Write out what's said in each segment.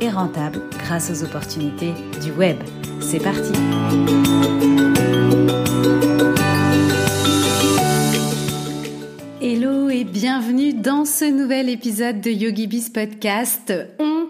et rentable grâce aux opportunités du web. C'est parti Hello et bienvenue dans ce nouvel épisode de YogiBiz Podcast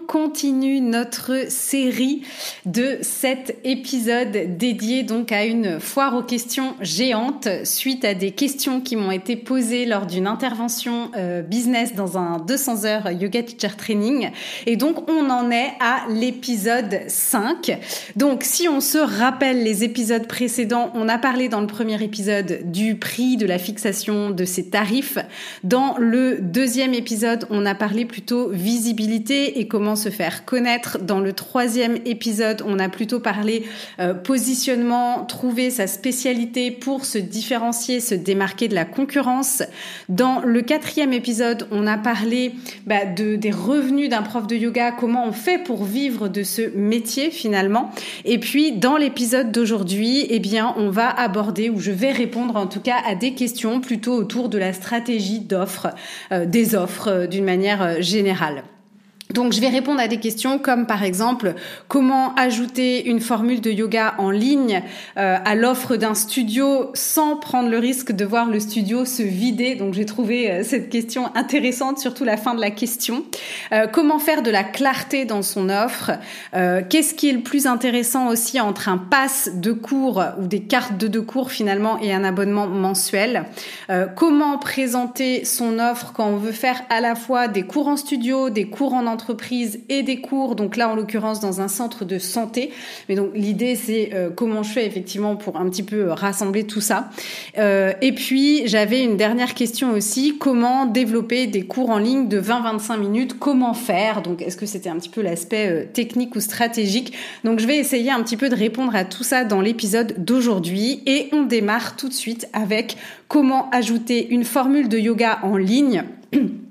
continue notre série de cet épisode dédié donc à une foire aux questions géantes suite à des questions qui m'ont été posées lors d'une intervention euh, business dans un 200 heures yoga teacher training et donc on en est à l'épisode 5. Donc si on se rappelle les épisodes précédents, on a parlé dans le premier épisode du prix de la fixation de ces tarifs. Dans le deuxième épisode, on a parlé plutôt visibilité et comment se faire connaître. Dans le troisième épisode, on a plutôt parlé euh, positionnement, trouver sa spécialité pour se différencier, se démarquer de la concurrence. Dans le quatrième épisode, on a parlé bah, de, des revenus d'un prof de yoga, comment on fait pour vivre de ce métier finalement. Et puis dans l'épisode d'aujourd'hui, eh bien, on va aborder, ou je vais répondre en tout cas à des questions plutôt autour de la stratégie d'offre, euh, des offres euh, d'une manière générale. Donc je vais répondre à des questions comme par exemple comment ajouter une formule de yoga en ligne euh, à l'offre d'un studio sans prendre le risque de voir le studio se vider. Donc j'ai trouvé euh, cette question intéressante, surtout la fin de la question. Euh, comment faire de la clarté dans son offre? Qu'est-ce qui est le plus intéressant aussi entre un pass de cours ou des cartes de deux cours finalement et un abonnement mensuel? Comment présenter son offre quand on veut faire à la fois des cours en studio, des cours en entreprise et des cours, donc là en l'occurrence dans un centre de santé. Mais donc l'idée c'est euh, comment je fais effectivement pour un petit peu euh, rassembler tout ça. Euh, et puis j'avais une dernière question aussi, comment développer des cours en ligne de 20-25 minutes, comment faire? Donc est-ce que c'était un petit peu l'aspect technique ou stratégique? Donc je vais essayer un petit peu de répondre à tout ça dans l'épisode d'aujourd'hui. Et on démarre tout de suite avec comment ajouter une formule de yoga en ligne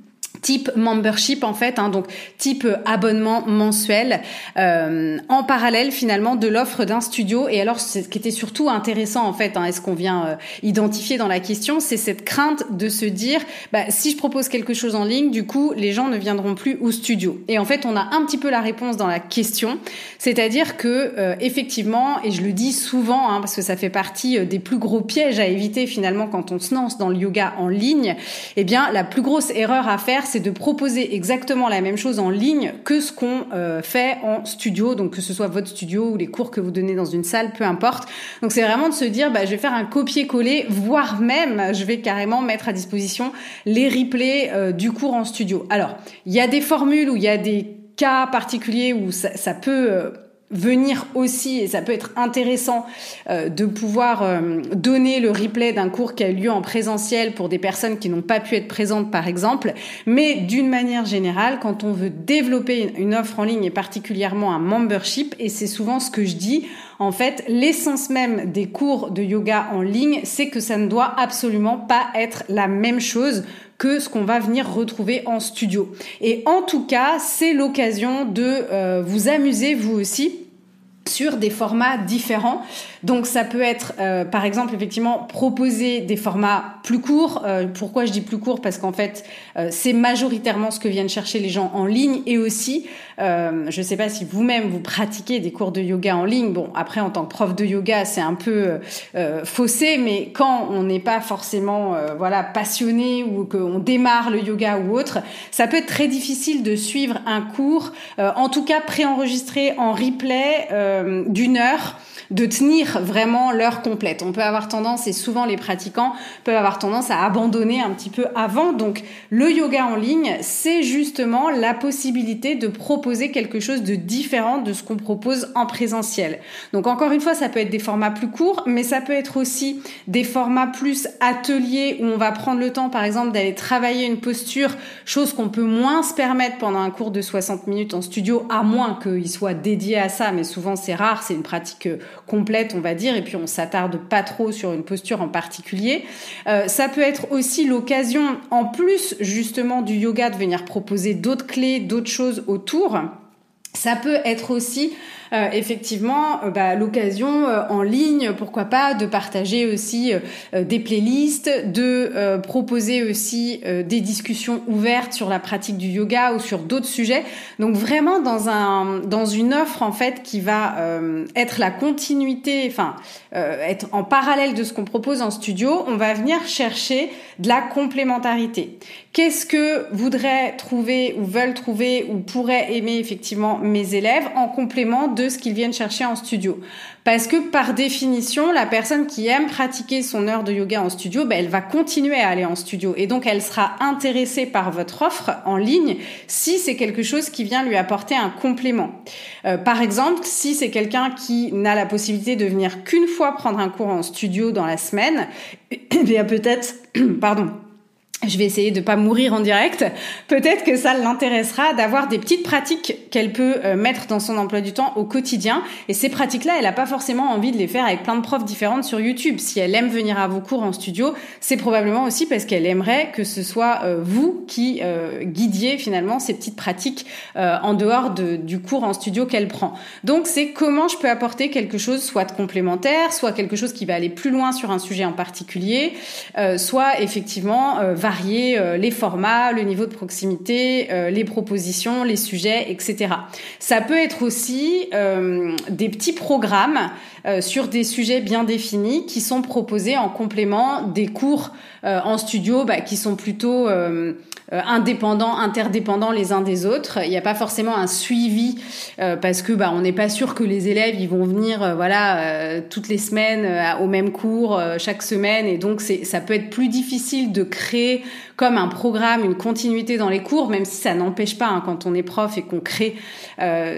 type membership en fait, hein, donc type abonnement mensuel, euh, en parallèle finalement de l'offre d'un studio. Et alors, ce qui était surtout intéressant en fait, hein, est-ce qu'on vient euh, identifier dans la question, c'est cette crainte de se dire, bah, si je propose quelque chose en ligne, du coup, les gens ne viendront plus au studio. Et en fait, on a un petit peu la réponse dans la question, c'est-à-dire que euh, effectivement, et je le dis souvent, hein, parce que ça fait partie des plus gros pièges à éviter finalement quand on se lance dans le yoga en ligne, eh bien, la plus grosse erreur à faire, c'est de proposer exactement la même chose en ligne que ce qu'on euh, fait en studio, donc que ce soit votre studio ou les cours que vous donnez dans une salle, peu importe. Donc c'est vraiment de se dire, bah, je vais faire un copier-coller, voire même, je vais carrément mettre à disposition les replays euh, du cours en studio. Alors, il y a des formules où il y a des cas particuliers où ça, ça peut euh, venir aussi, et ça peut être intéressant euh, de pouvoir euh, donner le replay d'un cours qui a eu lieu en présentiel pour des personnes qui n'ont pas pu être présentes par exemple, mais d'une manière générale, quand on veut développer une offre en ligne et particulièrement un membership, et c'est souvent ce que je dis, en fait, l'essence même des cours de yoga en ligne, c'est que ça ne doit absolument pas être la même chose que ce qu'on va venir retrouver en studio. Et en tout cas, c'est l'occasion de euh, vous amuser vous aussi sur des formats différents. Donc ça peut être, euh, par exemple, effectivement, proposer des formats plus courts. Euh, pourquoi je dis plus courts? Parce qu'en fait, euh, c'est majoritairement ce que viennent chercher les gens en ligne et aussi, je ne sais pas si vous-même vous pratiquez des cours de yoga en ligne. Bon, après, en tant que prof de yoga, c'est un peu faussé, mais quand on n'est pas forcément, voilà, passionné ou qu'on démarre le yoga ou autre, ça peut être très difficile de suivre un cours, en tout cas préenregistré en replay euh, d'une heure de tenir vraiment l'heure complète. On peut avoir tendance, et souvent les pratiquants peuvent avoir tendance à abandonner un petit peu avant. Donc le yoga en ligne, c'est justement la possibilité de proposer quelque chose de différent de ce qu'on propose en présentiel. Donc encore une fois, ça peut être des formats plus courts, mais ça peut être aussi des formats plus ateliers où on va prendre le temps, par exemple, d'aller travailler une posture, chose qu'on peut moins se permettre pendant un cours de 60 minutes en studio, à moins qu'il soit dédié à ça, mais souvent c'est rare, c'est une pratique complète, on va dire, et puis on s'attarde pas trop sur une posture en particulier. Euh, ça peut être aussi l'occasion, en plus justement du yoga, de venir proposer d'autres clés, d'autres choses autour. Ça peut être aussi euh, effectivement euh, bah, l'occasion euh, en ligne, pourquoi pas, de partager aussi des playlists, de proposer aussi des discussions ouvertes sur la pratique du yoga ou sur d'autres sujets. Donc vraiment dans un dans une offre en fait qui va être la continuité, enfin être en parallèle de ce qu'on propose en studio, on va venir chercher de la complémentarité. Qu'est-ce que voudraient trouver ou veulent trouver ou pourraient aimer effectivement mes élèves en complément de ce qu'ils viennent chercher en studio. Parce que par définition, la personne qui aime pratiquer son heure de yoga en studio, ben, elle va continuer à aller en studio. Et donc, elle sera intéressée par votre offre en ligne si c'est quelque chose qui vient lui apporter un complément. Euh, par exemple, si c'est quelqu'un qui n'a la possibilité de venir qu'une fois prendre un cours en studio dans la semaine, eh bien peut-être, pardon, je vais essayer de pas mourir en direct. Peut-être que ça l'intéressera d'avoir des petites pratiques qu'elle peut euh, mettre dans son emploi du temps au quotidien. Et ces pratiques-là, elle n'a pas forcément envie de les faire avec plein de profs différentes sur YouTube. Si elle aime venir à vos cours en studio, c'est probablement aussi parce qu'elle aimerait que ce soit euh, vous qui euh, guidiez finalement ces petites pratiques en dehors de, du cours en studio qu'elle prend. Donc c'est comment je peux apporter quelque chose soit de complémentaire, soit quelque chose qui va aller plus loin sur un sujet en particulier, soit effectivement varier euh, les formats, le niveau de proximité, euh, les propositions, les sujets, etc. Ça peut être aussi euh, des petits programmes sur des sujets bien définis qui sont proposés en complément des cours en studio bah, qui sont plutôt indépendants, interdépendants les uns des autres. Il n'y a pas forcément un suivi parce que bah on n'est pas sûr que les élèves ils vont venir voilà toutes les semaines au même cours chaque semaine et donc ça peut être plus difficile de créer comme un programme, une continuité dans les cours, même si ça n'empêche pas hein, quand on est prof et qu'on crée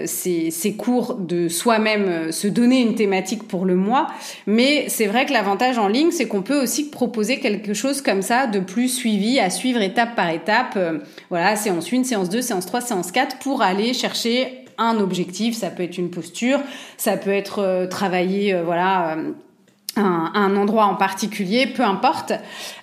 ces, ces, cours de soi-même se donner une thématique pour le mois. Mais c'est vrai que l'avantage en ligne, c'est qu'on peut aussi proposer quelque chose comme ça de plus suivi, à suivre étape par étape euh, voilà, séance 1, séance 2, séance 3, séance 4 pour aller chercher un objectif. Ça peut être une posture, ça peut être euh, travailler, euh, voilà un, endroit en particulier, peu importe.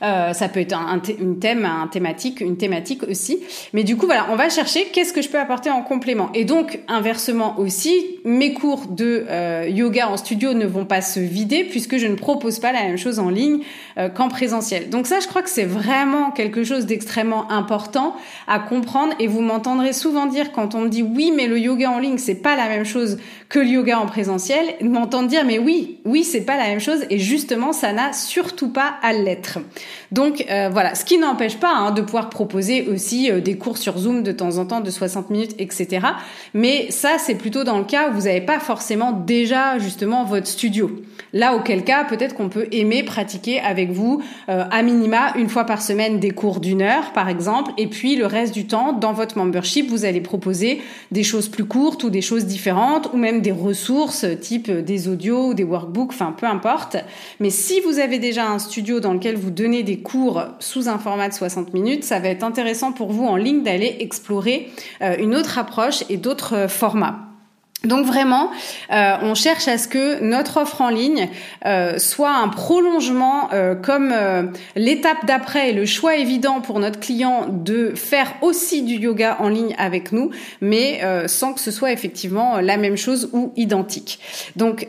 Euh, ça peut être un, thème, un thématique, une thématique aussi. Mais du coup, voilà, on va chercher qu'est-ce que je peux apporter en complément. Et donc, inversement aussi, mes cours de euh, yoga en studio ne vont pas se vider puisque je ne propose pas la même chose en ligne euh, qu'en présentiel. Donc ça, je crois que c'est vraiment quelque chose d'extrêmement important à comprendre. Et vous m'entendrez souvent dire quand on me dit oui, mais le yoga en ligne, c'est pas la même chose que le yoga en présentiel, m'entendre dire mais oui, oui, c'est pas la même chose et justement ça n'a surtout pas à l'être. Donc euh, voilà, ce qui n'empêche pas hein, de pouvoir proposer aussi euh, des cours sur Zoom de temps en temps de 60 minutes, etc. Mais ça c'est plutôt dans le cas où vous n'avez pas forcément déjà justement votre studio. Là auquel cas peut-être qu'on peut aimer pratiquer avec vous euh, à minima une fois par semaine des cours d'une heure par exemple, et puis le reste du temps dans votre membership vous allez proposer des choses plus courtes ou des choses différentes ou même des ressources type des audios ou des workbooks, enfin peu importe. Mais si vous avez déjà un studio dans lequel vous donnez des cours sous un format de 60 minutes, ça va être intéressant pour vous en ligne d'aller explorer euh, une autre approche et d'autres euh, formats. Donc vraiment, euh, on cherche à ce que notre offre en ligne euh, soit un prolongement, euh, comme l'étape d'après et le choix évident pour notre client de faire aussi du yoga en ligne avec nous, mais sans que ce soit effectivement la même chose ou identique. Donc,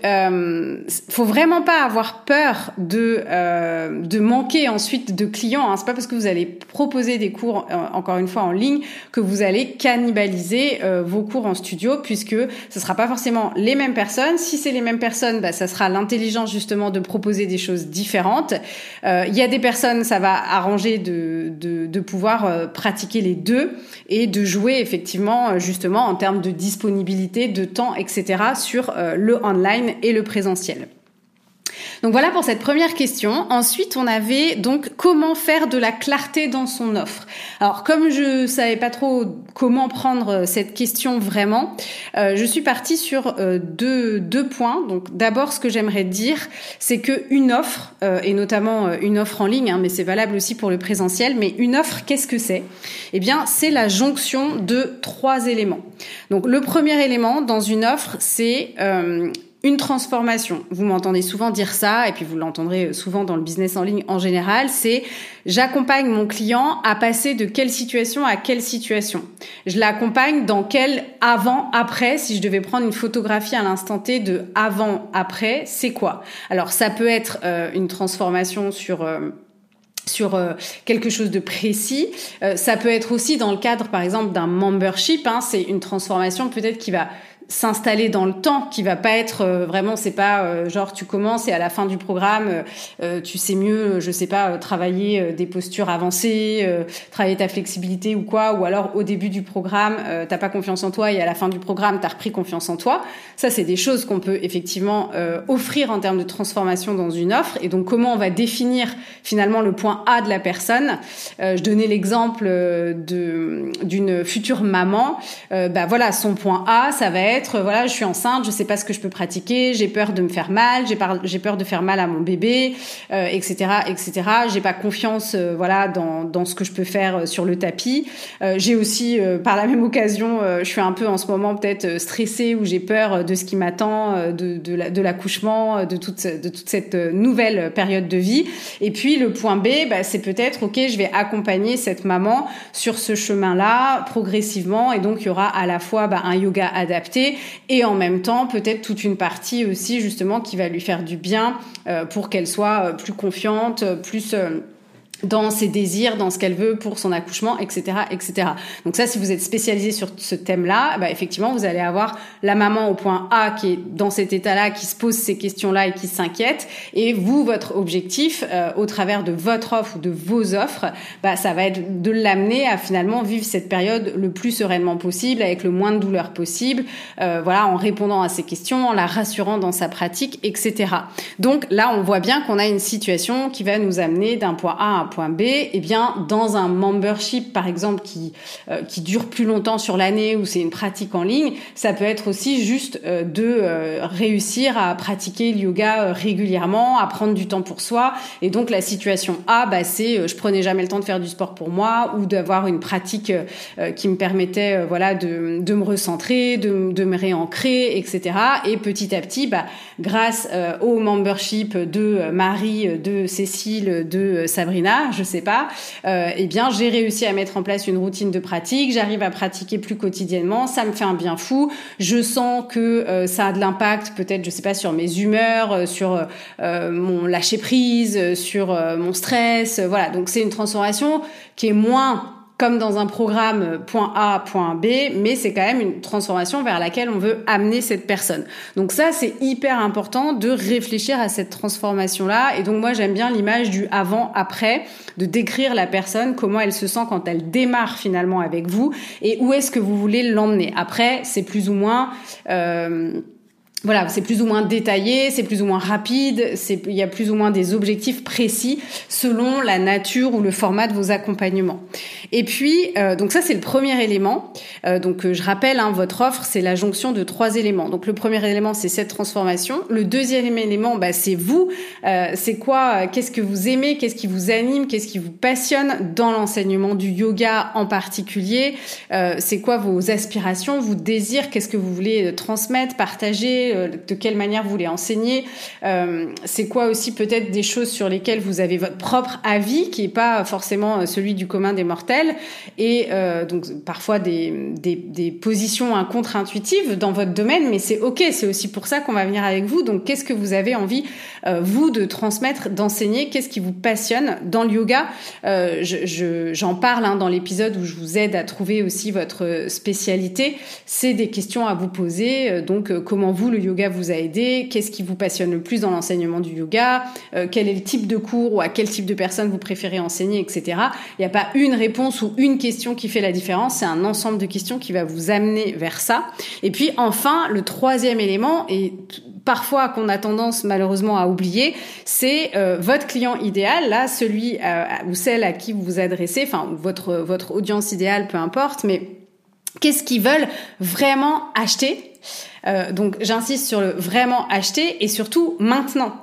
faut vraiment pas avoir peur de de manquer ensuite de clients. Hein. C'est pas parce que vous allez proposer des cours encore une fois en ligne que vous allez cannibaliser vos cours en studio, puisque ce sera pas forcément les mêmes personnes. Si c'est les mêmes personnes, bah, ça sera l'intelligence justement de proposer des choses différentes. Euh, il y a des personnes, ça va arranger de, de, de pouvoir euh, pratiquer les deux et de jouer effectivement euh, justement en termes de disponibilité, de temps, etc. sur le online et le présentiel. Donc voilà pour cette première question. Ensuite, on avait donc comment faire de la clarté dans son offre. Alors comme je savais pas trop comment prendre euh, cette question vraiment, euh, je suis partie sur euh, deux, deux points. Donc d'abord, ce que j'aimerais dire, c'est que une offre, et notamment une offre en ligne, hein, mais c'est valable aussi pour le présentiel, mais une offre, qu'est-ce que c'est? Eh bien, c'est la jonction de trois éléments. Donc le premier élément dans une offre, c'est Une transformation, vous m'entendez souvent dire ça, et puis vous l'entendrez souvent dans le business en ligne en général, c'est j'accompagne mon client à passer de quelle situation à quelle situation. Je l'accompagne dans quel avant, après, si je devais prendre une photographie à l'instant T de avant, après, c'est quoi Alors ça peut être euh, une transformation sur... Euh, sur euh, quelque chose de précis. ça peut être aussi dans le cadre, par exemple, d'un membership. Hein, c'est une transformation peut-être qui va s'installer dans le temps, qui va pas être euh, vraiment, c'est pas euh, genre tu commences et à la fin du programme, euh, tu sais mieux, je sais pas, travailler des postures avancées, travailler ta flexibilité ou quoi, ou alors au début du programme, t'as pas confiance en toi et à la fin du programme, t'as repris confiance en toi. Ça, c'est des choses qu'on peut effectivement offrir en termes de transformation dans une offre. Et donc, comment on va définir finalement le point A de la personne? Je donnais l'exemple de d'une future maman. bah voilà, son point A, ça va être voilà, je suis enceinte, je sais pas ce que je peux pratiquer, j'ai peur de me faire mal, j'ai peur, de faire mal à mon bébé, etc., euh, etc. J'ai pas confiance, euh, voilà, dans, ce que je peux faire euh, sur le tapis. j'ai aussi, par la même occasion, je suis un peu en ce moment peut-être stressée ou j'ai peur de ce qui m'attend, de, l'accouchement, de toute, de toute cette nouvelle période de vie. Et puis le point B, bah, c'est peut-être, ok, je vais accompagner cette maman sur ce chemin-là progressivement, et donc il y aura à la fois bah, un yoga adapté et en même temps peut-être toute une partie aussi justement qui va lui faire du bien euh, pour qu'elle soit euh, plus confiante, plus euh, dans ses désirs, dans ce qu'elle veut pour son accouchement, etc., etc. Donc ça, si vous êtes spécialisé sur ce thème-là, bah effectivement, vous allez avoir la maman au point A qui est dans cet état-là, qui se pose ces questions-là et qui s'inquiète, et vous, votre objectif, euh, au travers de votre offre ou de vos offres, bah ça va être de l'amener à finalement vivre cette période le plus sereinement possible, avec le moins de douleur possible, euh, voilà, en répondant à ces questions, en la rassurant dans sa pratique, etc. Donc là, on voit bien qu'on a une situation qui va nous amener d'un point A à un point B, eh bien, dans un membership, par exemple, qui, euh, qui dure plus longtemps sur l'année ou c'est une pratique en ligne, ça peut être aussi juste euh, de euh, réussir à pratiquer le yoga régulièrement, à prendre du temps pour soi. Et donc, la situation A, bah, c'est je prenais jamais le temps de faire du sport pour moi ou d'avoir une pratique qui me permettait, voilà, de, de me recentrer, de, de me réancrer, etc. Et petit à petit, bah, grâce au membership de Marie, de Cécile, de Sabrina, je sais pas, euh, eh bien j'ai réussi à mettre en place une routine de pratique, j'arrive à pratiquer plus quotidiennement, ça me fait un bien fou, je sens que euh, ça a de l'impact peut-être, je sais pas, sur mes humeurs, euh, sur mon lâcher prise, sur mon stress, voilà. Donc c'est une transformation qui est moins comme dans un programme point A, point B, mais c'est quand même une transformation vers laquelle on veut amener cette personne. Donc ça, c'est hyper important de réfléchir à cette transformation-là. Et donc moi, j'aime bien l'image du avant-après, de décrire la personne, comment elle se sent quand elle démarre finalement avec vous, et où est-ce que vous voulez l'emmener. Après, c'est plus ou moins... Euh, voilà, c'est plus ou moins détaillé, c'est plus ou moins rapide, il y a plus ou moins des objectifs précis selon la nature ou le format de vos accompagnements. Et puis, euh, donc ça c'est le premier élément. Euh, donc euh, je rappelle, hein, votre offre c'est la jonction de trois éléments. Donc le premier élément c'est cette transformation. Le deuxième élément, bah, c'est vous. c'est quoi Qu'est-ce que vous aimez Qu'est-ce qui vous anime Qu'est-ce qui vous passionne dans l'enseignement du yoga en particulier? C'est quoi vos aspirations, vos désirs? Qu'est-ce que vous voulez transmettre, partager de quelle manière vous voulez enseigner, euh, c'est quoi aussi peut-être des choses sur lesquelles vous avez votre propre avis qui est pas forcément euh, celui du commun des mortels et donc parfois des, des, positions contre-intuitives dans votre domaine, mais c'est ok, c'est aussi pour ça qu'on va venir avec vous. Donc qu'est-ce que vous avez envie vous de transmettre, d'enseigner, qu'est-ce qui vous passionne dans le yoga? Je, J'en parle hein, dans l'épisode où je vous aide à trouver aussi votre spécialité. C'est des questions à vous poser. Donc comment vous le yoga vous a aidé, qu'est-ce qui vous passionne le plus dans l'enseignement du yoga, euh, quel est le type de cours ou à quel type de personne vous préférez enseigner, etc. Il n'y a pas une réponse ou une question qui fait la différence, c'est un ensemble de questions qui va vous amener vers ça. Et puis enfin, le troisième élément, et parfois qu'on a tendance malheureusement à oublier, c'est euh, votre client idéal, là, celui euh, ou celle à qui vous vous adressez, enfin votre votre audience idéale, peu importe, mais qu'est-ce qu'ils veulent vraiment acheter euh, donc j'insiste sur le vraiment acheter et surtout maintenant.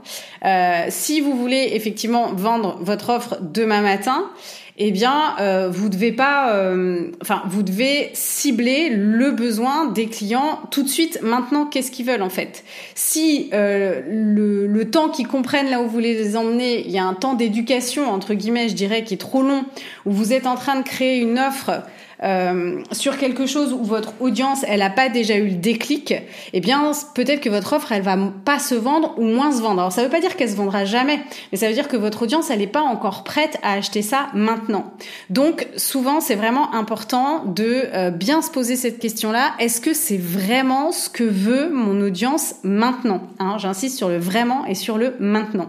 Euh, si vous voulez effectivement vendre votre offre demain matin, eh bien, euh, vous devez pas, euh, vous devez cibler le besoin des clients tout de suite. Maintenant, qu'est-ce qu'ils veulent en fait Si euh, le, le, temps qu'ils comprennent là où vous voulez les emmener, il y a un temps d'éducation entre guillemets, je dirais, qui est trop long, où vous êtes en train de créer une offre euh, sur quelque chose où votre audience elle a pas déjà eu le déclic, eh bien peut-être que votre offre elle va pas se vendre ou moins se vendre. Alors ça veut pas dire qu'elle se vendra jamais, mais ça veut dire que votre audience elle est pas encore prête à acheter ça maintenant. Donc souvent c'est vraiment important de euh, bien se poser cette question-là. Est-ce que c'est vraiment ce que veut mon audience maintenant? Hein J'insiste sur le vraiment et sur le maintenant.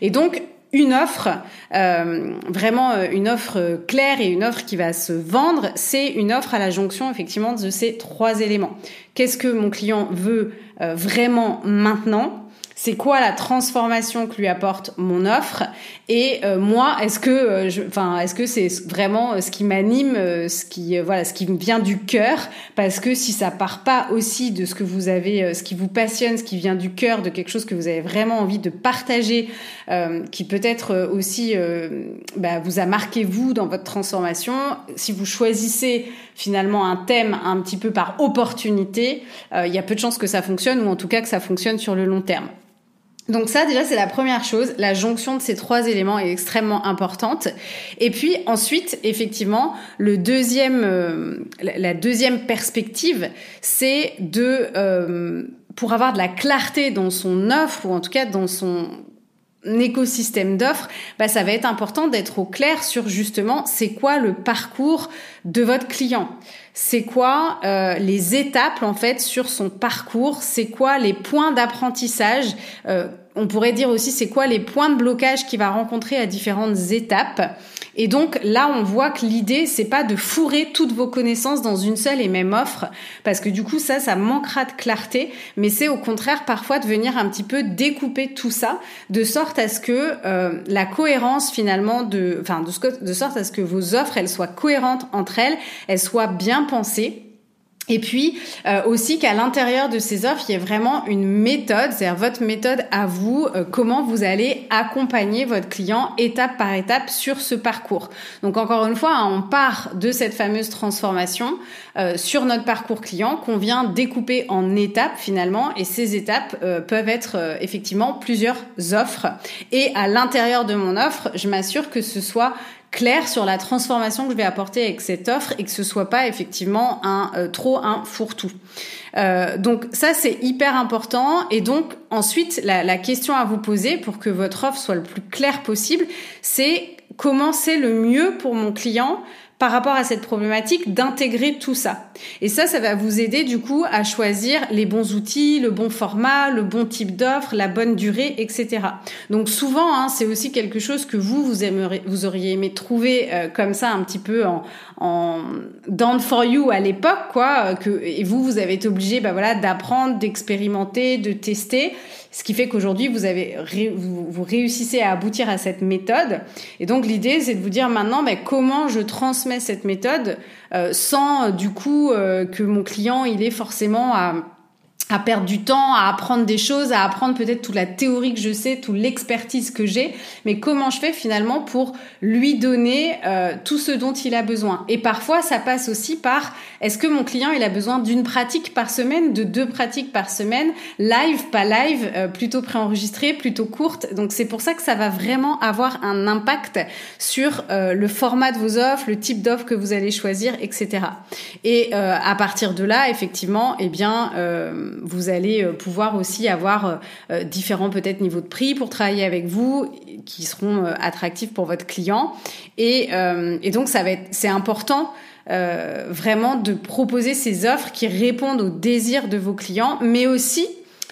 Et donc une offre, euh, vraiment euh, une offre claire et une offre qui va se vendre, c'est une offre à la jonction effectivement de ces trois éléments. Qu'est-ce que mon client veut euh, vraiment maintenant? C'est quoi la transformation que lui apporte mon offre et euh, moi est-ce que euh, enfin est-ce que c'est vraiment euh, ce qui m'anime ce qui voilà ce qui vient du cœur? Parce que si ça part pas aussi de ce que vous avez ce qui vous passionne ce qui vient du cœur de quelque chose que vous avez vraiment envie de partager qui peut-être aussi bah, vous a marqué vous dans votre transformation si vous choisissez finalement un thème un petit peu par opportunité il y a peu de chances que ça fonctionne ou en tout cas que ça fonctionne sur le long terme donc ça déjà c'est la première chose, la jonction de ces trois éléments est extrêmement importante. Et puis ensuite effectivement le deuxième, euh, la deuxième perspective c'est de euh, pour avoir de la clarté dans son offre ou en tout cas dans son écosystème d'offres, bah, ça va être important d'être au clair sur justement c'est quoi le parcours de votre client. C'est quoi euh, les étapes en fait sur son parcours C'est quoi les points d'apprentissage euh, On pourrait dire aussi c'est quoi les points de blocage qu'il va rencontrer à différentes étapes. Et donc là, on voit que l'idée, c'est pas de fourrer toutes vos connaissances dans une seule et même offre, parce que du coup, ça, ça manquera de clarté, mais c'est au contraire parfois de venir un petit peu découper tout ça, de sorte à ce que euh, la cohérence finalement de, enfin, de, de sorte à ce que vos offres, elles soient cohérentes entre elles, elles soient bien pensées et puis euh, aussi qu'à l'intérieur de ces offres, il y ait vraiment une méthode, c'est-à-dire votre méthode à vous, euh, comment vous allez accompagner votre client étape par étape sur ce parcours. Donc encore une fois, hein, on part de cette fameuse transformation euh, sur notre parcours client qu'on vient découper en étapes finalement, et ces étapes peuvent être effectivement plusieurs offres. Et à l'intérieur de mon offre, je m'assure que ce soit clair sur la transformation que je vais apporter avec cette offre et que ce soit pas effectivement un euh, trop un fourre-tout. Euh, donc ça c'est hyper important et donc ensuite la, la question à vous poser pour que votre offre soit le plus claire possible, c'est comment c'est le mieux pour mon client par rapport à cette problématique d'intégrer tout ça. Et ça, ça va vous aider du coup à choisir les bons outils, le bon format, le bon type d'offre, la bonne durée, etc. Donc souvent, hein, c'est aussi quelque chose que vous vous aimeriez, vous auriez aimé trouver euh, comme ça un petit peu en, en down for you à l'époque, quoi. Que et vous, vous avez été obligé, bah voilà, d'apprendre, d'expérimenter, de tester. Ce qui fait qu'aujourd'hui, vous, avez, vous, réussissez à aboutir à cette méthode. Et donc, l'idée, c'est de vous dire maintenant, ben, comment je transmets cette méthode euh, sans, du coup, euh, que mon client, il est forcément à à perdre du temps, à apprendre des choses, à apprendre peut-être toute la théorie que je sais, toute l'expertise que j'ai, mais comment je fais finalement pour lui donner euh, tout ce dont il a besoin? Et parfois, ça passe aussi par est-ce que mon client il a besoin d'une pratique par semaine, de deux pratiques par semaine, live, pas live, euh, plutôt préenregistrée, plutôt courte. Donc c'est pour ça que ça va vraiment avoir un impact sur euh, le format de vos offres, le type d'offre que vous allez choisir, etc. Et à partir de là, effectivement, eh bien vous allez euh, pouvoir aussi avoir euh, euh, différents peut-être niveaux de prix pour travailler avec vous qui seront attractifs pour votre client. Et, donc ça va être, c'est important vraiment de proposer ces offres qui répondent aux désirs de vos clients, mais aussi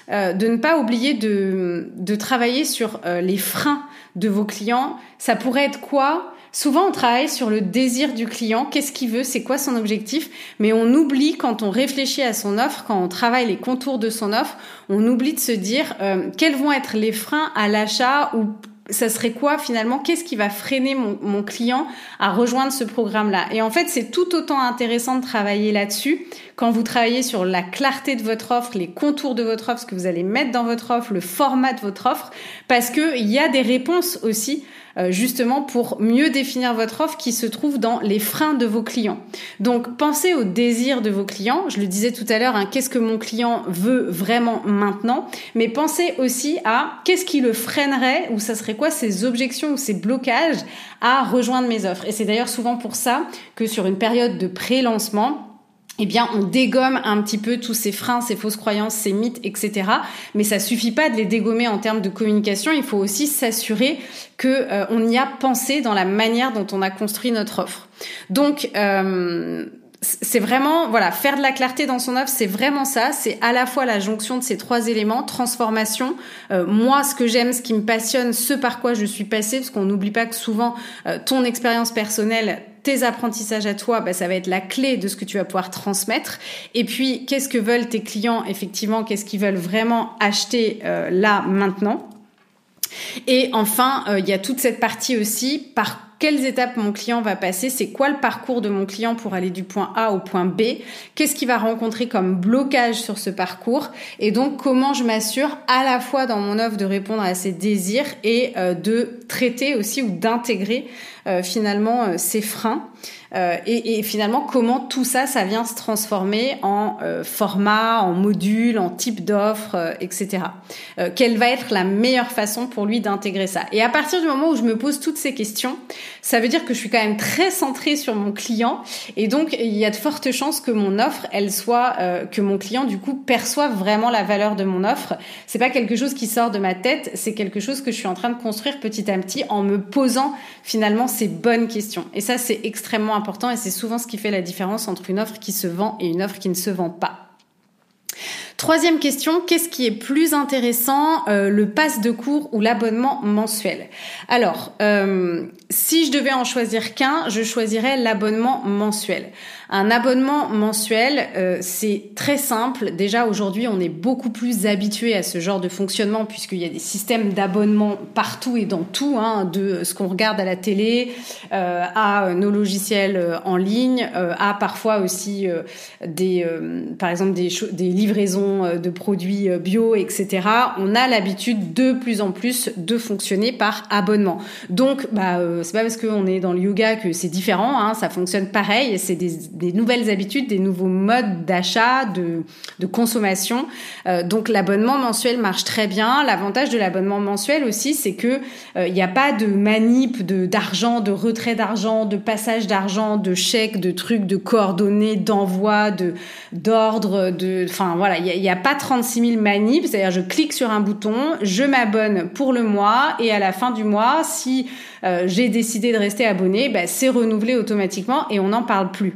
de ne pas oublier de, de travailler sur les freins de vos clients. Ça pourrait être quoi? Souvent, on travaille sur le désir du client, qu'est-ce qu'il veut, c'est quoi son objectif, mais on oublie quand on réfléchit à son offre, quand on travaille les contours de son offre, on oublie de se dire euh, quels vont être les freins à l'achat ou ça serait quoi finalement? Qu'est-ce qui va freiner mon, mon, client à rejoindre ce programme-là? Et en fait, c'est tout autant intéressant de travailler là-dessus. Quand vous travaillez sur la clarté de votre offre, les contours de votre offre, ce que vous allez mettre dans votre offre, le format de votre offre, parce que il y a des réponses aussi justement pour mieux définir votre offre qui se trouve dans les freins de vos clients. Donc pensez aux désirs de vos clients. Je le disais tout à l'heure, hein, qu'est-ce que mon client veut vraiment maintenant, mais pensez aussi à qu'est-ce qui le freinerait ou ça serait quoi ses objections ou ses blocages à rejoindre mes offres. Et c'est d'ailleurs souvent pour ça que sur une période de pré-lancement, eh bien, on dégomme un petit peu tous ces freins, ces fausses croyances, ces mythes, etc. Mais ça suffit pas de les dégommer en termes de communication. Il faut aussi s'assurer que euh, on y a pensé dans la manière dont on a construit notre offre. Donc, euh, c'est vraiment voilà faire de la clarté dans son offre c'est vraiment ça c'est à la fois la jonction de ces trois éléments transformation euh, moi ce que j'aime ce qui me passionne ce par quoi je suis passée parce qu'on n'oublie pas que souvent euh, ton expérience personnelle tes apprentissages à toi, bah, ça va être la clé de ce que tu vas pouvoir transmettre. Et puis, qu'est-ce que veulent tes clients effectivement? Qu'est-ce qu'ils veulent vraiment acheter euh, là maintenant? Et enfin, il y a toute cette partie aussi par quelles étapes mon client va passer, c'est quoi le parcours de mon client pour aller du point A au point B, qu'est-ce qu'il va rencontrer comme blocage sur ce parcours et donc comment je m'assure à la fois dans mon offre de répondre à ses désirs et euh, de traiter aussi ou d'intégrer euh, finalement ces freins. Euh, et, et, finalement, comment tout ça, ça vient se transformer en format, en module, en type d'offre, etc. quelle va être la meilleure façon pour lui d'intégrer ça? Et à partir du moment où je me pose toutes ces questions, ça veut dire que je suis quand même très centrée sur mon client, et donc il y a de fortes chances que mon offre, elle soit, que mon client du coup perçoive vraiment la valeur de mon offre. C'est pas quelque chose qui sort de ma tête, c'est quelque chose que je suis en train de construire petit à petit en me posant finalement ces bonnes questions. Et ça, c'est extrêmement important et c'est souvent ce qui fait la différence entre une offre qui se vend et une offre qui ne se vend pas. Troisième question, qu'est-ce qui est plus intéressant, euh, le pass de cours ou l'abonnement mensuel? Alors, euh, si je devais en choisir qu'un, je choisirais l'abonnement mensuel. Un abonnement mensuel, euh, c'est très simple. Déjà aujourd'hui, on est beaucoup plus habitué à ce genre de fonctionnement puisqu'il y a des systèmes d'abonnement partout et dans tout, hein, de ce qu'on regarde à la télé, euh, à nos logiciels euh, en ligne, à parfois aussi des, par exemple des, des livraisons de produits bio, etc. On a l'habitude de plus en plus de fonctionner par abonnement. Donc, bah, c'est pas parce qu'on est dans le yoga que c'est différent. Hein, ça fonctionne pareil. C'est des des nouvelles habitudes, des nouveaux modes d'achat, de, consommation. Euh, donc l'abonnement mensuel marche très bien. L'avantage de l'abonnement mensuel aussi, c'est que il euh, n'y a pas de manip d'argent, de retrait d'argent, de passage d'argent, de chèques, de trucs, de coordonnées, d'envoi, de d'ordre, de, enfin voilà, il n'y a, a, pas 36 000 manips. C'est-à-dire je clique sur un bouton, je m'abonne pour le mois et à la fin du mois, si euh, j'ai décidé de rester abonné, bah, c'est renouvelé automatiquement et on n'en parle plus.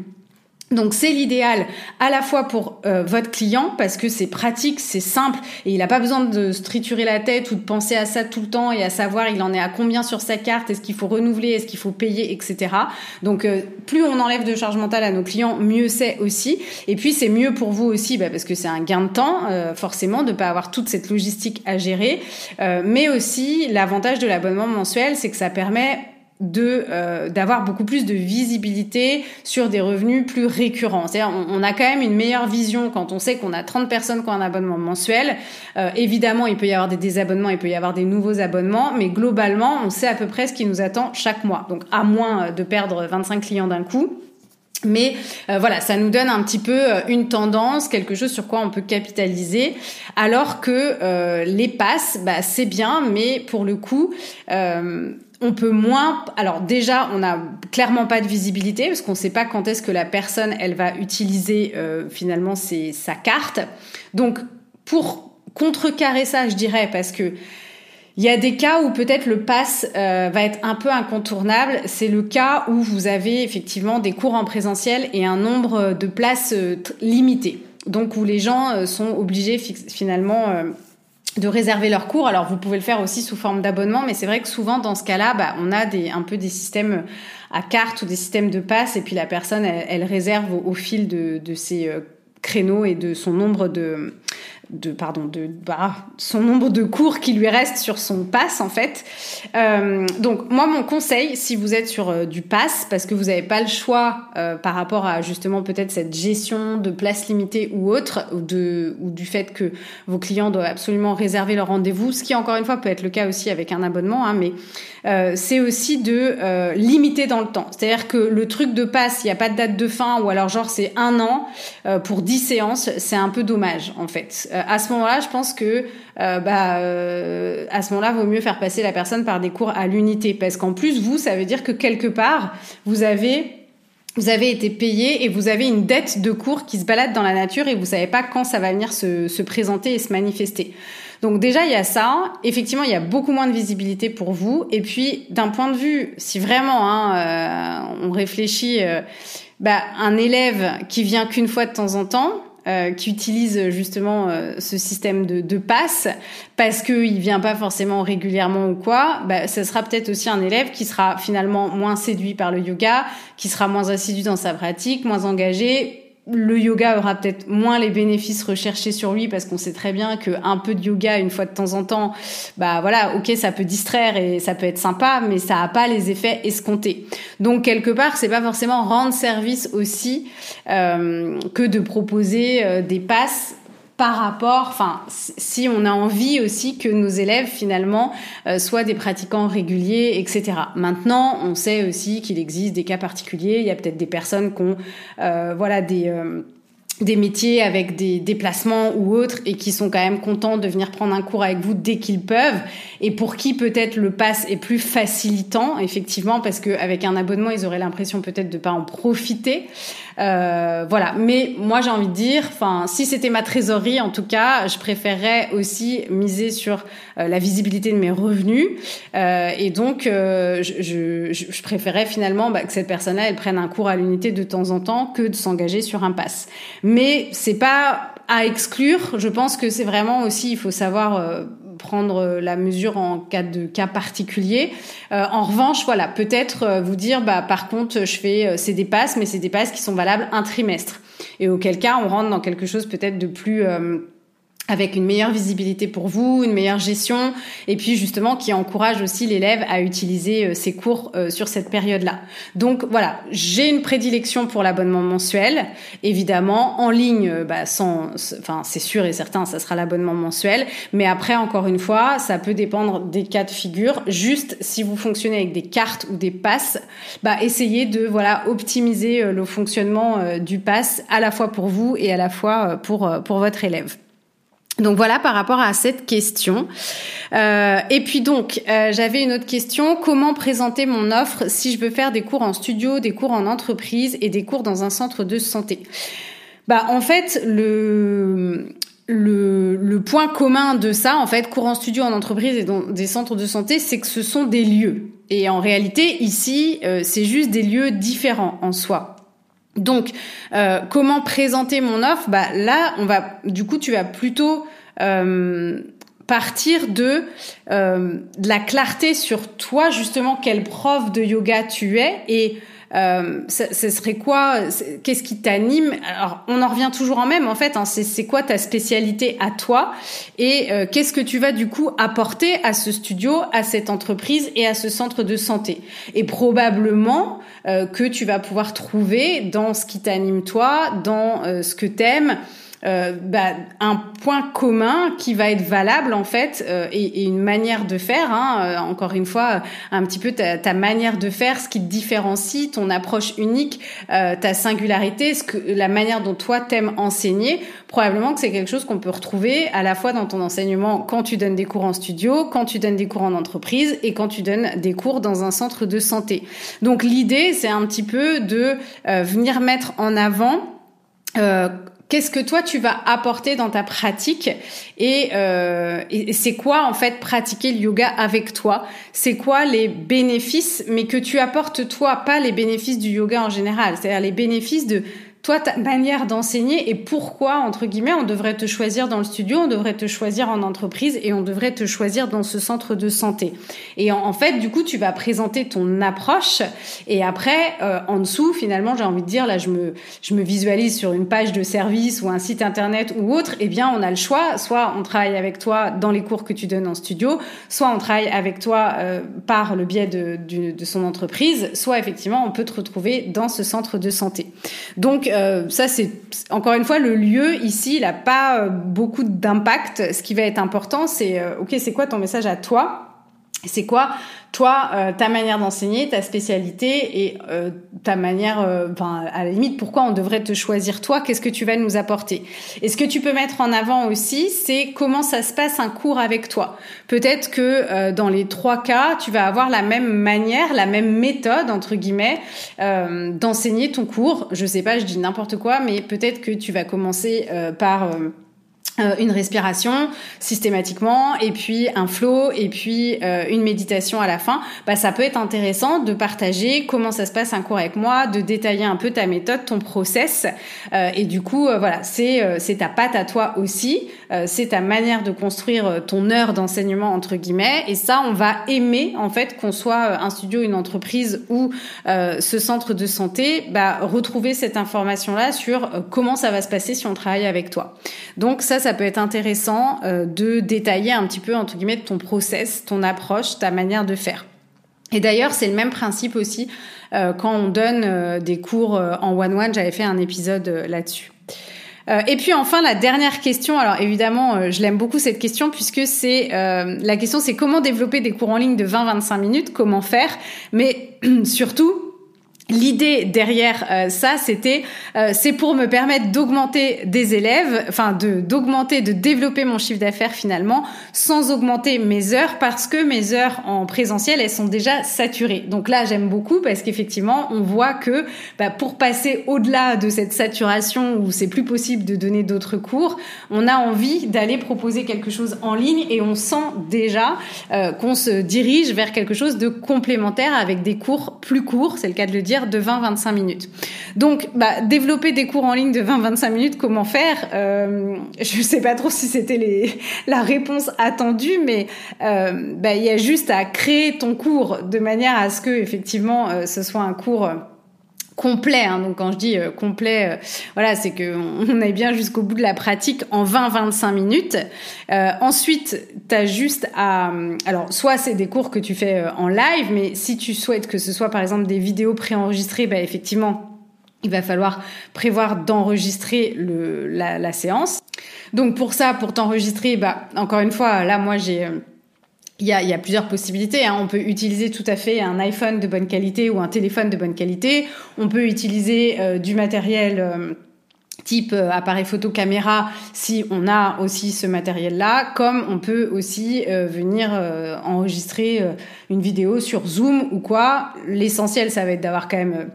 Donc c'est l'idéal à la fois pour euh, votre client parce que c'est pratique, c'est simple et il n'a pas besoin de se triturer la tête ou de penser à ça tout le temps et à savoir il en est à combien sur sa carte, est-ce qu'il faut renouveler, est-ce qu'il faut payer, etc. Donc euh, plus on enlève de charge mentale à nos clients, mieux c'est aussi. Et puis c'est mieux pour vous aussi bah, parce que c'est un gain de temps euh, forcément de pas avoir toute cette logistique à gérer. mais aussi l'avantage de l'abonnement mensuel, c'est que ça permet de euh, d'avoir beaucoup plus de visibilité sur des revenus plus récurrents. C'est-à-dire on, a quand même une meilleure vision quand on sait qu'on a 30 personnes qui ont un abonnement mensuel. Euh, évidemment, il peut y avoir des désabonnements, il peut y avoir des nouveaux abonnements, mais globalement, on sait à peu près ce qui nous attend chaque mois. Donc à moins de perdre 25 clients d'un coup, mais euh, voilà, ça nous donne un petit peu une tendance, quelque chose sur quoi on peut capitaliser. Alors que les passes, bah, c'est bien, mais pour le coup, on peut moins. Alors déjà, on n'a clairement pas de visibilité parce qu'on ne sait pas quand est-ce que la personne elle va utiliser euh, finalement sa carte. Donc pour contrecarrer ça, je dirais parce que il y a des cas où peut-être le pass euh, va être un peu incontournable. C'est le cas où vous avez effectivement des cours en présentiel et un nombre de places euh, limité. Donc où les gens sont obligés finalement de réserver leurs cours. Alors vous pouvez le faire aussi sous forme d'abonnement, mais c'est vrai que souvent dans ce cas-là, bah, on a des, un peu des systèmes à carte ou des systèmes de passe, et puis la personne, elle, réserve au, fil de, ses euh, créneaux et de son nombre de de pardon de bah, son nombre de cours qui lui reste sur son pass en fait. Euh, donc moi mon conseil, si vous êtes sur euh, du pass parce que vous n'avez pas le choix euh, par rapport à justement peut-être cette gestion de place limitée ou autre, ou de ou du fait que vos clients doivent absolument réserver leur rendez-vous, ce qui encore une fois peut être le cas aussi avec un abonnement, hein, mais c'est aussi de limiter dans le temps. C'est-à-dire que le truc de passe, il n'y a pas de date de fin, ou alors genre c'est un an pour 10 séances, c'est un peu dommage en fait. À ce moment-là, je pense que bah, à ce moment-là, vaut mieux faire passer la personne par des cours à l'unité, parce qu'en plus, vous, ça veut dire que quelque part, vous avez vous avez été payé et vous avez une dette de cours qui se balade dans la nature et vous savez pas quand ça va venir se, se présenter et se manifester. Donc déjà, il y a ça. Effectivement, il y a beaucoup moins de visibilité pour vous. Et puis, d'un point de vue, si vraiment hein, euh, on réfléchit, euh, bah, un élève qui vient qu'une fois de temps en temps, euh, qui utilise justement ce système de, de passe parce qu'il vient pas forcément régulièrement ou quoi, bah, ce sera peut-être aussi un élève qui sera finalement moins séduit par le yoga, qui sera moins assidu dans sa pratique, moins engagé, le yoga aura peut-être moins les bénéfices recherchés sur lui parce qu'on sait très bien qu'un peu de yoga une fois de temps en temps, bah voilà, ok, ça peut distraire et ça peut être sympa, mais ça n'a pas les effets escomptés. Donc quelque part, c'est pas forcément rendre service aussi euh, que de proposer euh, des passes par rapport, enfin, si on a envie aussi que nos élèves finalement euh, soient des pratiquants réguliers, etc. Maintenant, on sait aussi qu'il existe des cas particuliers. Il y a peut-être des personnes qui ont, euh, voilà, des euh, des métiers avec des déplacements ou autres et qui sont quand même contents de venir prendre un cours avec vous dès qu'ils peuvent et pour qui peut-être le pass est plus facilitant effectivement parce qu'avec un abonnement ils auraient l'impression peut-être de pas en profiter euh, voilà. Mais moi j'ai envie de dire enfin si c'était ma trésorerie en tout cas je préférerais aussi miser sur euh, la visibilité de mes revenus. Euh, et donc euh, je, je, je, préférais finalement bah, que cette personne-là elle prenne un cours à l'unité de temps en temps que de s'engager sur un pass. Mais c'est pas à exclure. Je pense que c'est vraiment aussi, il faut savoir euh, prendre la mesure en cas de cas particulier. Euh, en revanche, voilà, peut-être euh, vous dire, bah par contre, je fais ces dépasses, mais ces dépasses qui sont valables un trimestre. Et auquel cas, on rentre dans quelque chose peut-être de plus avec une meilleure visibilité pour vous, une meilleure gestion, et puis justement qui encourage aussi l'élève à utiliser euh, ses cours euh, sur cette période-là. Donc voilà, j'ai une prédilection pour l'abonnement mensuel, évidemment en ligne, euh, bah, sans, enfin c'est sûr et certain, ça sera l'abonnement mensuel, mais après encore une fois, ça peut dépendre des cas de figure. Juste si vous fonctionnez avec des cartes ou des passes, bah essayez de voilà optimiser le fonctionnement du pass à la fois pour vous et à la fois pour pour votre élève. Donc voilà par rapport à cette question. Euh, et puis donc, euh, j'avais une autre question. Comment présenter mon offre si je veux faire des cours en studio, des cours en entreprise et des cours dans un centre de santé? Bah en fait, le, le, point commun de ça, en fait, cours en studio, en entreprise et dans des centres de santé, c'est que ce sont des lieux. Et en réalité, ici, euh, c'est juste des lieux différents en soi. Donc, euh, comment présenter mon offre? Bah là, on va, du coup, tu vas plutôt euh, partir de, euh, de la clarté sur toi, justement, quel prof de yoga tu es et euh, ce, serait quoi Qu'est-ce qui t'anime? Alors, on en revient toujours en même, en fait. Hein, c'est quoi ta spécialité à toi? Et euh, qu'est-ce que tu vas du coup apporter à ce studio, à cette entreprise et à ce centre de santé? Et probablement euh, que tu vas pouvoir trouver dans ce qui t'anime toi, dans euh, ce que t'aimes, euh, bah, un point commun qui va être valable en fait euh, et, et, une manière de faire. Hein, euh, encore une fois, un petit peu ta, ta, manière de faire, ce qui te différencie, ton approche unique, ta singularité, ce que la manière dont toi t'aimes enseigner. Probablement que c'est quelque chose qu'on peut retrouver à la fois dans ton enseignement quand tu donnes des cours en studio, quand tu donnes des cours en entreprise et quand tu donnes des cours dans un centre de santé. Donc l'idée, c'est un petit peu de venir mettre en avant euh, qu'est-ce que toi tu vas apporter dans ta pratique et, euh, c'est quoi en fait pratiquer le yoga avec toi? C'est quoi les bénéfices, mais que tu apportes toi, pas les bénéfices du yoga en général, c'est-à-dire les bénéfices de toi, ta manière d'enseigner et pourquoi, entre guillemets, on devrait te choisir dans le studio, on devrait te choisir en entreprise et on devrait te choisir dans ce centre de santé. Et en, fait, du coup, tu vas présenter ton approche et après, euh, en dessous, finalement, j'ai envie de dire, là, je me, je me visualise sur une page de service ou un site internet ou autre, eh bien, on a le choix. Soit on travaille avec toi dans les cours que tu donnes en studio, soit on travaille avec toi euh, par le biais de, de, de son entreprise, soit effectivement, on peut te retrouver dans ce centre de santé. Donc, euh, ça c'est encore une fois le lieu ici, il n'a pas euh, beaucoup d'impact. Ce qui va être important, c'est euh, ok, c'est quoi ton message à toi? C'est quoi, toi, euh, ta manière d'enseigner, ta spécialité et euh, ta manière, euh, à la limite, pourquoi on devrait te choisir toi Qu'est-ce que tu vas nous apporter? Et ce que tu peux mettre en avant aussi, c'est comment ça se passe un cours avec toi. Peut-être que dans les trois cas, tu vas avoir la même manière, la même méthode entre guillemets d'enseigner ton cours. Je sais pas, je dis n'importe quoi, mais peut-être que tu vas commencer par euh, une respiration systématiquement et puis un flow et puis euh, une méditation à la fin, bah ça peut être intéressant de partager comment ça se passe un cours avec moi, de détailler un peu ta méthode, ton process. Euh, et du coup voilà c'est c'est ta patte à toi aussi, c'est ta manière de construire ton heure d'enseignement entre guillemets. Et ça on va aimer en fait qu'on soit un studio, une entreprise ou ce centre de santé, bah retrouver cette information là sur comment ça va se passer si on travaille avec toi. Donc ça ça peut être intéressant euh, de détailler un petit peu, entre guillemets, ton process, ton approche, ta manière de faire. Et d'ailleurs, c'est le même principe aussi euh, quand on donne euh, des cours en one-one. J'avais fait un épisode là-dessus. et puis enfin la dernière question. Alors évidemment, je l'aime beaucoup cette question puisque c'est la question, c'est comment développer des cours en ligne de 20-25 minutes, comment faire, mais surtout L'idée derrière euh, ça, c'était, euh, c'est pour me permettre d'augmenter des élèves, enfin de d'augmenter, de développer mon chiffre d'affaires finalement, sans augmenter mes heures, parce que mes heures en présentiel, elles sont déjà saturées. Donc là, j'aime beaucoup parce qu'effectivement, on voit que bah, pour passer au-delà de cette saturation où c'est plus possible de donner d'autres cours, on a envie d'aller proposer quelque chose en ligne et on sent déjà euh, qu'on se dirige vers quelque chose de complémentaire avec des cours plus courts, c'est le cas de le dire de 20-25 minutes. Donc, bah, développer des cours en ligne de 20-25 minutes, comment faire euh, Je ne sais pas trop si c'était les, la réponse attendue, mais euh, bah, il y a juste à créer ton cours de manière à ce que effectivement euh, ce soit un cours complet. Hein. Donc quand je dis complet, voilà, c'est que on, aille bien jusqu'au bout de la pratique en 20-25 minutes. ensuite, tu as juste à... Alors, soit c'est des cours que tu fais en live, mais si tu souhaites que ce soit par exemple des vidéos préenregistrées, bah, effectivement, il va falloir prévoir d'enregistrer la, la séance. Donc pour ça, pour t'enregistrer, bah, encore une fois, là, moi, j'ai il y a, y a, plusieurs possibilités. Hein. On peut utiliser tout à fait un iPhone de bonne qualité ou un téléphone de bonne qualité. On peut utiliser euh, du matériel euh, type euh, appareil photo caméra si on a aussi ce matériel là comme on peut aussi venir enregistrer une vidéo sur Zoom ou quoi l'essentiel ça va être d'avoir quand même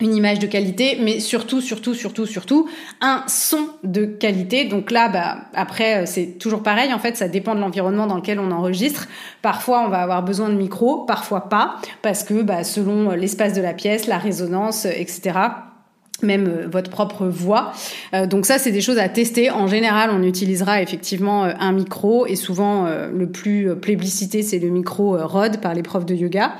une image de qualité, mais surtout, surtout, surtout, surtout, un son de qualité. Donc là, bah, après, euh, c'est toujours pareil. En fait, ça dépend de l'environnement dans lequel on enregistre. Parfois, on va avoir besoin de micro, parfois pas, parce que bah, selon l'espace de la pièce, la résonance, etc même euh, votre propre voix. Euh, donc ça, c'est des choses à tester. En général, on utilisera effectivement un micro et souvent le plus plébiscité, c'est le micro Rode par les profs de yoga.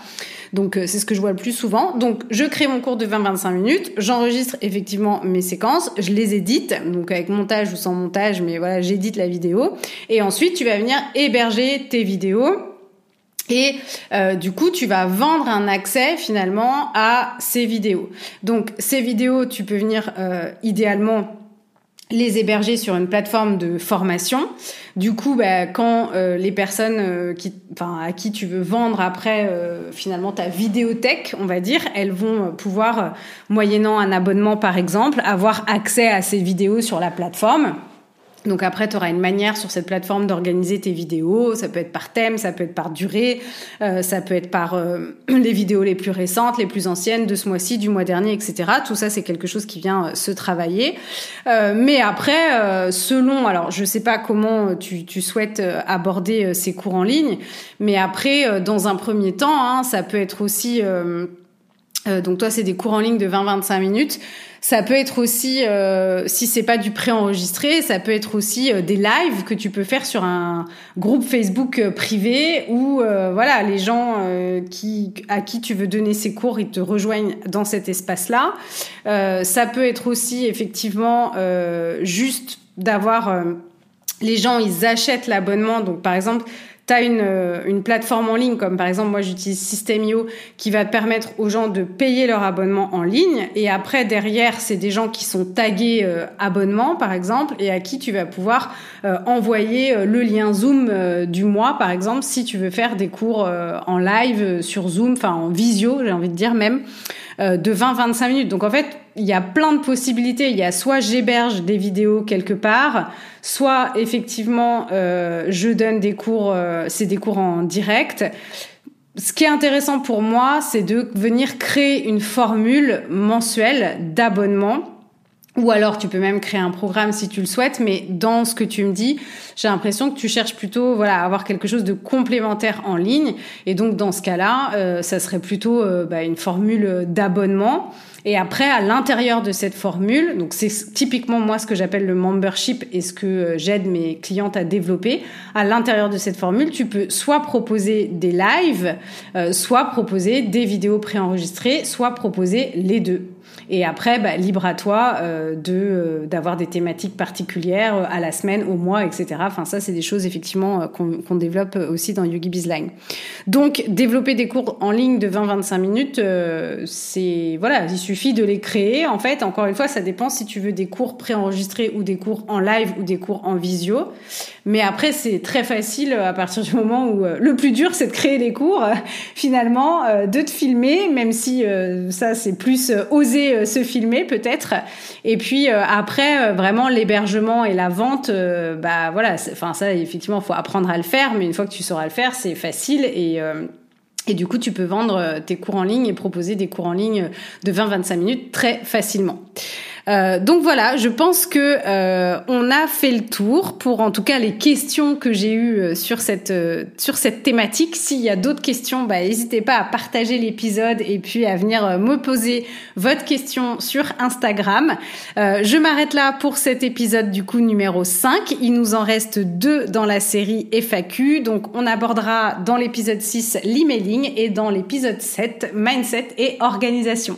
Donc euh, c'est ce que je vois le plus souvent. Donc je crée mon cours de 20-25 minutes, j'enregistre effectivement mes séquences, je les édite, donc avec montage ou sans montage, mais voilà, j'édite la vidéo. Et ensuite, tu vas venir héberger tes vidéos. Et euh, du coup, tu vas vendre un accès finalement à ces vidéos. Donc ces vidéos, tu peux venir euh, idéalement les héberger sur une plateforme de formation. Du coup, bah, quand euh, les personnes euh, qui, enfin, à qui tu veux vendre après euh, finalement ta vidéothèque, on va dire, elles vont pouvoir, moyennant un abonnement par exemple, avoir accès à ces vidéos sur la plateforme. Donc après, tu auras une manière sur cette plateforme d'organiser tes vidéos. Ça peut être par thème, ça peut être par durée, euh, ça peut être par euh, les vidéos les plus récentes, les plus anciennes de ce mois-ci, du mois dernier, etc. Tout ça, c'est quelque chose qui vient euh, se travailler. mais après, selon, alors je sais pas comment tu, tu souhaites aborder ces cours en ligne, mais après, dans un premier temps, hein, ça peut être aussi donc toi, c'est des cours en ligne de 20-25 minutes. Ça peut être aussi, euh, si c'est pas du préenregistré, ça peut être aussi euh, des lives que tu peux faire sur un groupe Facebook euh, privé où euh, voilà les gens qui à qui tu veux donner ces cours, ils te rejoignent dans cet espace-là. ça peut être aussi effectivement juste d'avoir les gens, ils achètent l'abonnement. Donc par exemple, tu as une, euh, une plateforme en ligne, comme par exemple moi j'utilise Systemio, qui va permettre aux gens de payer leur abonnement en ligne. Et après, derrière, c'est des gens qui sont tagués euh, abonnement, par exemple, et à qui tu vas pouvoir euh, envoyer le lien Zoom du mois, par exemple, si tu veux faire des cours en live sur Zoom, enfin en visio, j'ai envie de dire même. Euh, de 20-25 minutes. Donc en fait, il y a plein de possibilités. Il y a soit j'héberge des vidéos quelque part, soit effectivement euh, je donne des cours, euh, c'est des cours en direct. Ce qui est intéressant pour moi, c'est de venir créer une formule mensuelle d'abonnement ou alors tu peux même créer un programme si tu le souhaites, mais dans ce que tu me dis, j'ai l'impression que tu cherches plutôt voilà à avoir quelque chose de complémentaire en ligne. Et donc dans ce cas-là, euh, ça serait plutôt euh, bah, une formule d'abonnement. Et après, à l'intérieur de cette formule, donc c'est typiquement moi ce que j'appelle le membership et ce que euh, j'aide mes clientes à développer. À l'intérieur de cette formule, tu peux soit proposer des lives, soit proposer des vidéos préenregistrées, soit proposer les deux. Et après, bah, libre à toi euh, de euh, d'avoir des thématiques particulières euh, à la semaine, au mois, etc. Enfin, ça, c'est des choses effectivement qu'on développe aussi dans Yogi Bizline. Donc, développer des cours en ligne de 20-25 minutes, c'est voilà, il suffit de les créer. En fait, encore une fois, ça dépend si tu veux des cours préenregistrés ou des cours en live ou des cours en visio. Mais après, c'est très facile à partir du moment où le plus dur, c'est de créer des cours, finalement, de te filmer, même si ça, c'est plus osé euh, se filmer peut-être. Et puis euh, après, euh, vraiment l'hébergement et la vente, bah voilà, enfin ça effectivement, faut apprendre à le faire, mais une fois que tu sauras le faire, c'est facile et et du coup, tu peux vendre tes cours en ligne et proposer des cours en ligne de 20-25 minutes très facilement. Euh, donc voilà, je pense que euh, on a fait le tour pour en tout cas les questions que j'ai eues euh, sur cette sur cette thématique. S'il y a d'autres questions, bah, n'hésitez pas à partager l'épisode et puis à venir me poser votre question sur Instagram. je m'arrête là pour cet épisode du coup numéro 5. Il nous en reste deux dans la série FAQ. Donc on abordera dans l'épisode 6 l'emailing et dans l'épisode 7 mindset et organisation.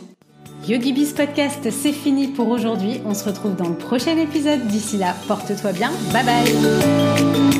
YogiBiz Podcast, c'est fini pour aujourd'hui. On se retrouve dans le prochain épisode. D'ici là, porte-toi bien. Bye bye